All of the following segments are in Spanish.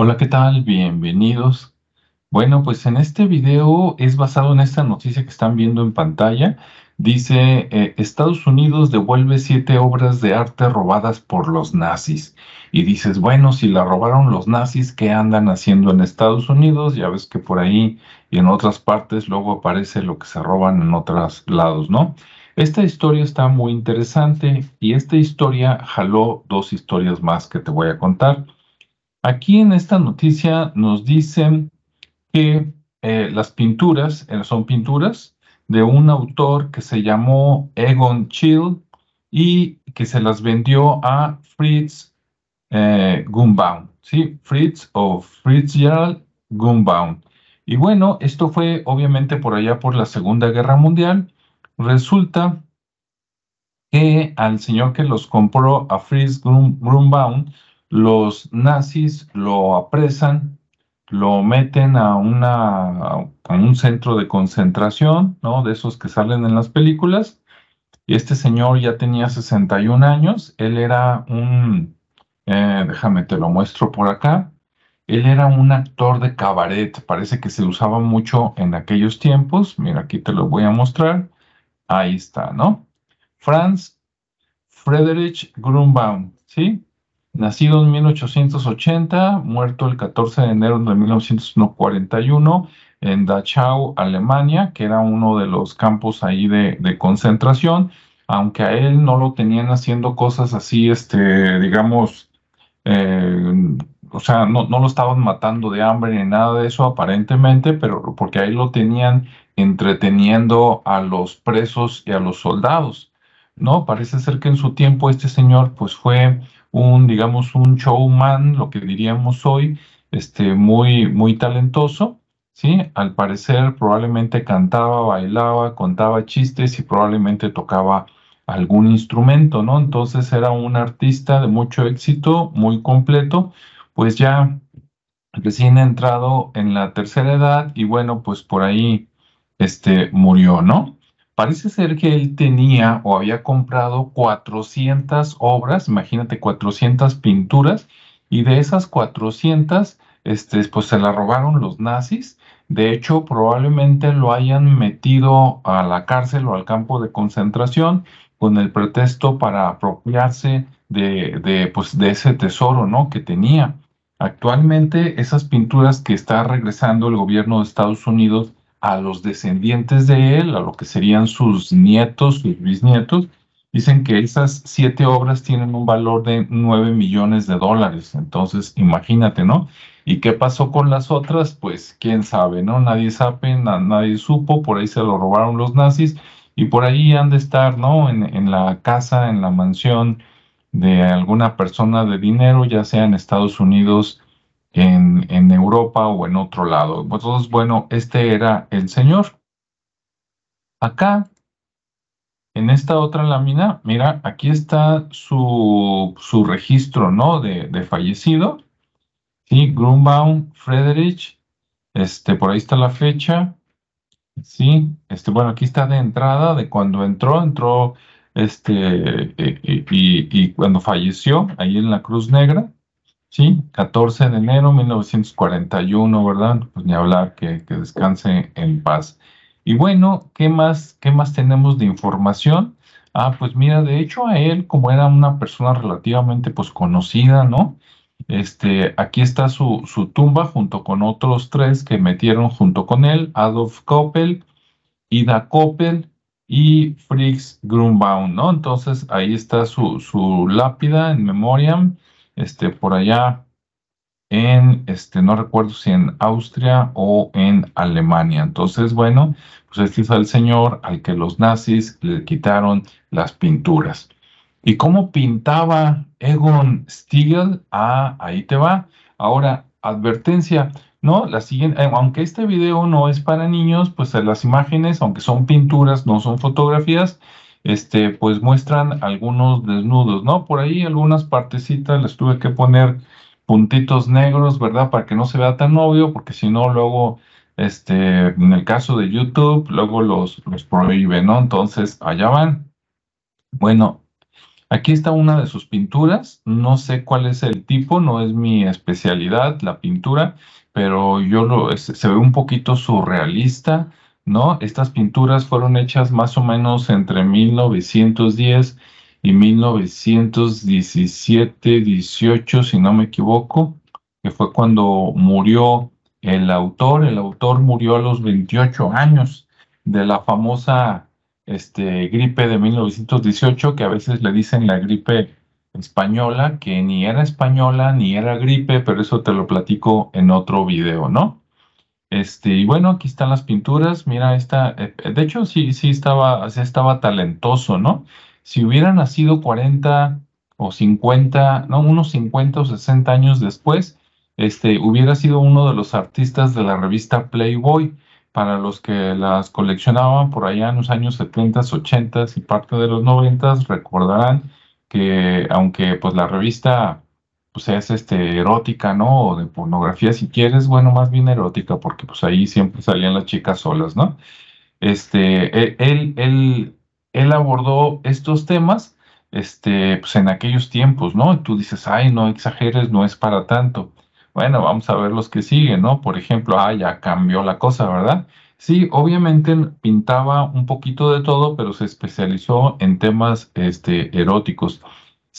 Hola, ¿qué tal? Bienvenidos. Bueno, pues en este video es basado en esta noticia que están viendo en pantalla. Dice, eh, Estados Unidos devuelve siete obras de arte robadas por los nazis. Y dices, bueno, si la robaron los nazis, ¿qué andan haciendo en Estados Unidos? Ya ves que por ahí y en otras partes luego aparece lo que se roban en otros lados, ¿no? Esta historia está muy interesante y esta historia jaló dos historias más que te voy a contar. Aquí en esta noticia nos dicen que eh, las pinturas eh, son pinturas de un autor que se llamó Egon Chill y que se las vendió a Fritz eh, Gumbaum, ¿sí? Fritz o Fritzgerald Gumbaum. Y bueno, esto fue obviamente por allá por la Segunda Guerra Mundial. Resulta que al señor que los compró, a Fritz Grunbaum, los nazis lo apresan, lo meten a, un centro de concentración, ¿no? De esos que salen en las películas. Y este señor ya tenía 61 años, él era un, eh, déjame te lo muestro por acá, él era un actor de cabaret, parece que se usaba mucho en aquellos tiempos, mira aquí te lo voy a mostrar, ahí está, ¿no? Franz Friedrich Grunbaum, ¿sí? Nacido en 1880, muerto el 14 de enero de 1941 en Dachau, Alemania, que era uno de los campos ahí de, concentración, aunque a él no lo tenían haciendo cosas así, este, digamos, eh, o sea, no, no, lo estaban matando de hambre ni nada de eso aparentemente, pero porque ahí lo tenían entreteniendo a los presos y a los soldados, ¿no? Parece ser que en su tiempo este señor pues fue un, digamos, un showman, lo que diríamos hoy, este, muy, muy talentoso, ¿sí? Al parecer probablemente cantaba, bailaba, contaba chistes y probablemente tocaba algún instrumento, ¿no? Entonces era un artista de mucho éxito, muy completo, pues ya recién entrado en la tercera edad y bueno, pues por ahí, este, murió, ¿no? Parece ser que él tenía o había comprado 400 obras, imagínate 400 pinturas, y de esas 400, este, pues se la robaron los nazis. De hecho, probablemente lo hayan metido a la cárcel o al campo de concentración con el pretexto para apropiarse de, de, pues, de ese tesoro ¿no? que tenía. Actualmente, esas pinturas que está regresando el gobierno de Estados Unidos a los descendientes de él, a lo que serían sus nietos, sus bisnietos, dicen que esas siete obras tienen un valor de nueve millones de dólares. Entonces, imagínate, ¿no? ¿Y qué pasó con las otras? Pues quién sabe, ¿no? Nadie sabe, nadie supo, por ahí se lo robaron los nazis y por ahí han de estar, ¿no? En, en la casa, en la mansión de alguna persona de dinero, ya sea en Estados Unidos, en, Europa o en otro lado. Entonces, bueno, este era el Señor. Acá, en esta otra lámina, mira, aquí está su, su registro, ¿no? De, de fallecido. Sí, Grunbaum, Friedrich, este, por ahí está la fecha. Sí, este, bueno, aquí está de entrada, de cuando entró, entró, este, eh, eh, y, y cuando falleció, ahí en la Cruz Negra. Sí, 14 de enero de 1941, ¿verdad? Pues ni hablar, que, que, descanse en paz. Y bueno, ¿qué más, ¿qué más tenemos de información? Ah, pues mira, de hecho a él, como era una persona relativamente pues conocida, ¿no? Este, aquí está su, su tumba junto con otros tres que metieron junto con él, Adolf Koppel, Ida Koppel y Fritz Grunbaum, ¿no? Entonces ahí está su, su lápida en memoria este, por allá en, este, no recuerdo si en Austria o en Alemania. Entonces, bueno, pues este es el señor al que los nazis le quitaron las pinturas. ¿Y cómo pintaba Egon Stiegel? Ah, ahí te va. Ahora, advertencia, ¿no? La siguiente, eh, aunque este video no es para niños, pues las imágenes, aunque son pinturas, no son fotografías, este, pues muestran algunos desnudos, ¿no? Por ahí algunas partecitas les tuve que poner puntitos negros, ¿verdad? Para que no se vea tan obvio, porque si no, luego, este, en el caso de YouTube, luego los, los prohíbe, ¿no? Entonces, allá van. Bueno, Aquí está una de sus pinturas, no sé cuál es el tipo, no es mi especialidad la pintura, pero yo lo, se ve un poquito surrealista, ¿no? Estas pinturas fueron hechas más o menos entre 1910 y 1917, 18, si no me equivoco, que fue cuando murió el autor. El autor murió a los 28 años de la famosa este, gripe de 1918, que a veces le dicen la gripe española, que ni era española ni era gripe, pero eso te lo platico en otro video, ¿no? Este, y bueno, aquí están las pinturas. Mira, esta, eh, de hecho, sí, sí estaba, sí estaba talentoso, ¿no? Si hubiera nacido 40 o 50, no, unos 50 o 60 años después, este, hubiera sido uno de los artistas de la revista Playboy. Para los que las coleccionaban por allá en los años 70, 80 y parte de los 90, recordarán que aunque pues la revista pues es este erótica, ¿no? O de pornografía si quieres, bueno, más bien erótica, porque pues ahí siempre salían las chicas solas, ¿no? Este, e, él, él, él abordó estos temas, este, pues en aquellos tiempos, ¿no? Y tú dices, ay, no exageres, no es para tanto. Bueno, vamos a ver los que siguen, ¿no? Por ejemplo, ah, ya cambió la cosa, ¿verdad? Sí, obviamente pintaba un poquito de todo, pero se especializó en temas este, eróticos.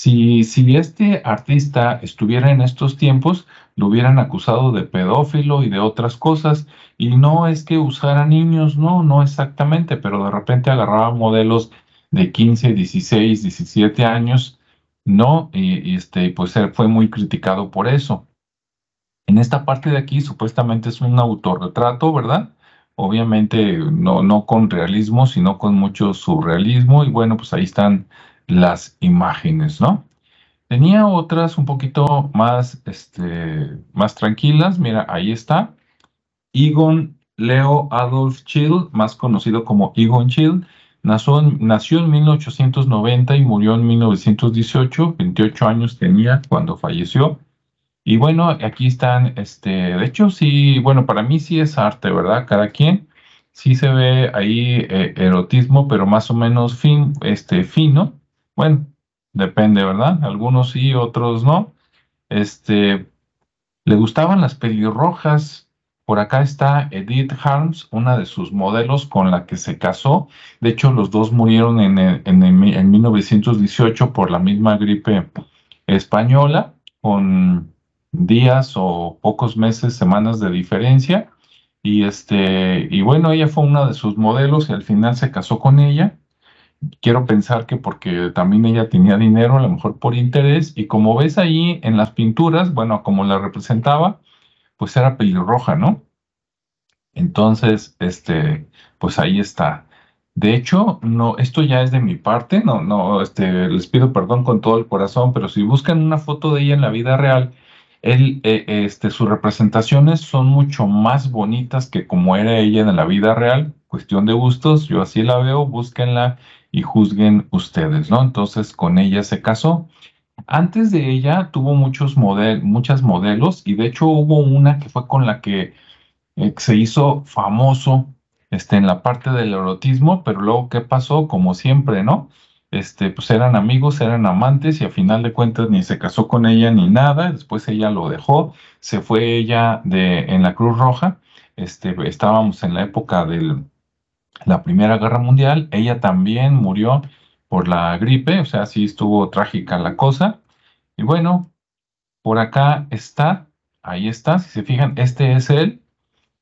Si, si este artista estuviera en estos tiempos, lo hubieran acusado de pedófilo y de otras cosas, y no es que usara niños, no, no exactamente, pero de repente agarraba modelos de 15, 16, 17 años, no, y, y este, pues fue muy criticado por eso. En esta parte de aquí supuestamente es un autorretrato, ¿verdad? Obviamente no, no con realismo, sino con mucho surrealismo y bueno, pues ahí están las imágenes, ¿no? Tenía otras un poquito más, este, más tranquilas. Mira, ahí está. Egon Leo Adolf Chill, más conocido como Egon Chill, nació, nació en 1890 y murió en 1918. 28 años tenía cuando falleció. Y bueno, aquí están, este, de hecho sí, bueno, para mí sí es arte, ¿verdad? Cada quien sí se ve ahí eh, erotismo, pero más o menos fin, este, fino. Bueno, depende, ¿verdad? Algunos sí, otros no. Este, le gustaban las pelirrojas. Por acá está Edith Harms, una de sus modelos con la que se casó. De hecho, los dos murieron en, en, en 1918 por la misma gripe española, con días o pocos meses, semanas de diferencia. Y este, y bueno, ella fue una de sus modelos y al final se casó con ella. Quiero pensar que porque también ella tenía dinero, a lo mejor por interés, y como ves ahí en las pinturas, bueno, como la representaba, pues era pelirroja, ¿no? Entonces, este, pues ahí está. De hecho, no, esto ya es de mi parte, no, no, este, les pido perdón con todo el corazón, pero si buscan una foto de ella en la vida real, él, eh, este, sus representaciones son mucho más bonitas que como era ella en la vida real. Cuestión de gustos, yo así la veo, búsquenla y juzguen ustedes, ¿no? Entonces con ella se casó. Antes de ella tuvo muchos model, muchas modelos y de hecho hubo una que fue con la que eh, se hizo famoso este, en la parte del erotismo, pero luego, ¿qué pasó? Como siempre, ¿no? este, pues eran amigos, eran amantes y a final de cuentas ni se casó con ella ni nada, después ella lo dejó, se fue ella de, en la Cruz Roja, este, estábamos en la época de la Primera Guerra Mundial, ella también murió por la gripe, o sea, sí estuvo trágica la cosa, y bueno, por acá está, ahí está, si se fijan, este es él,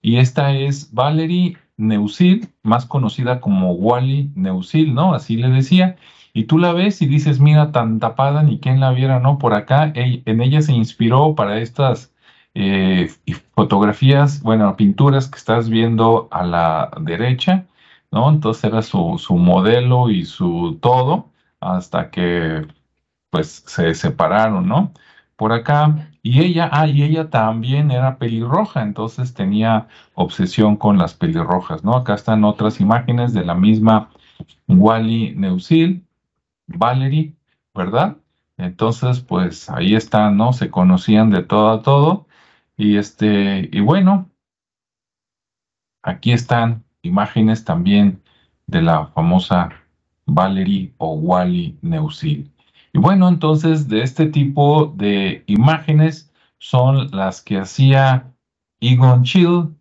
y esta es Valerie Neusil, más conocida como Wally Neusil, ¿no? Así le decía. Y tú la ves y dices, mira, tan tapada, ni quien la viera, ¿no? Por acá, en ella se inspiró para estas eh, fotografías, bueno, pinturas que estás viendo a la derecha, ¿no? Entonces era su, su modelo y su todo, hasta que pues se separaron, ¿no? Por acá, y ella, ah, y ella también era pelirroja, entonces tenía obsesión con las pelirrojas, ¿no? Acá están otras imágenes de la misma Wally Neusil, Valerie, ¿verdad? Entonces, pues ahí están, ¿no? Se conocían de todo a todo. Y este, y bueno, aquí están imágenes también de la famosa Valerie o Wally Neusil. Y bueno, entonces de este tipo de imágenes son las que hacía Egon Chill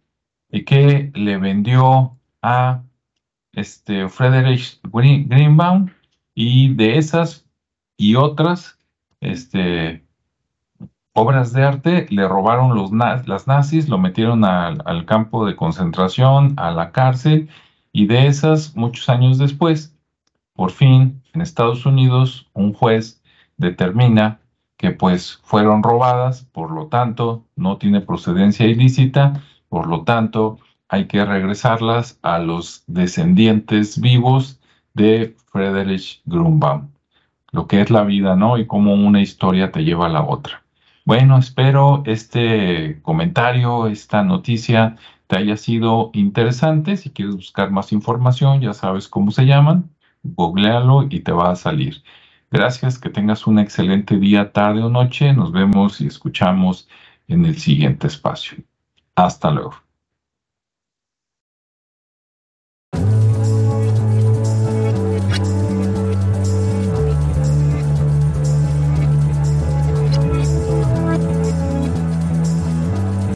y que le vendió a este Frederick Greenbaum y de esas y otras este, obras de arte le robaron los las nazis, lo metieron al campo de concentración, a la cárcel y de esas muchos años después, por fin en Estados Unidos un juez determina que pues fueron robadas, por lo tanto no tiene procedencia ilícita, por lo tanto hay que regresarlas a los descendientes vivos de Friedrich Grunbaum. Lo que es la vida, ¿no? Y cómo una historia te lleva a la otra. Bueno, espero este comentario, esta noticia te haya sido interesante. Si quieres buscar más información, ya sabes cómo se llaman. Googlealo y te va a salir. Gracias, que tengas un excelente día, tarde o noche. Nos vemos y escuchamos en el siguiente espacio. Hasta luego.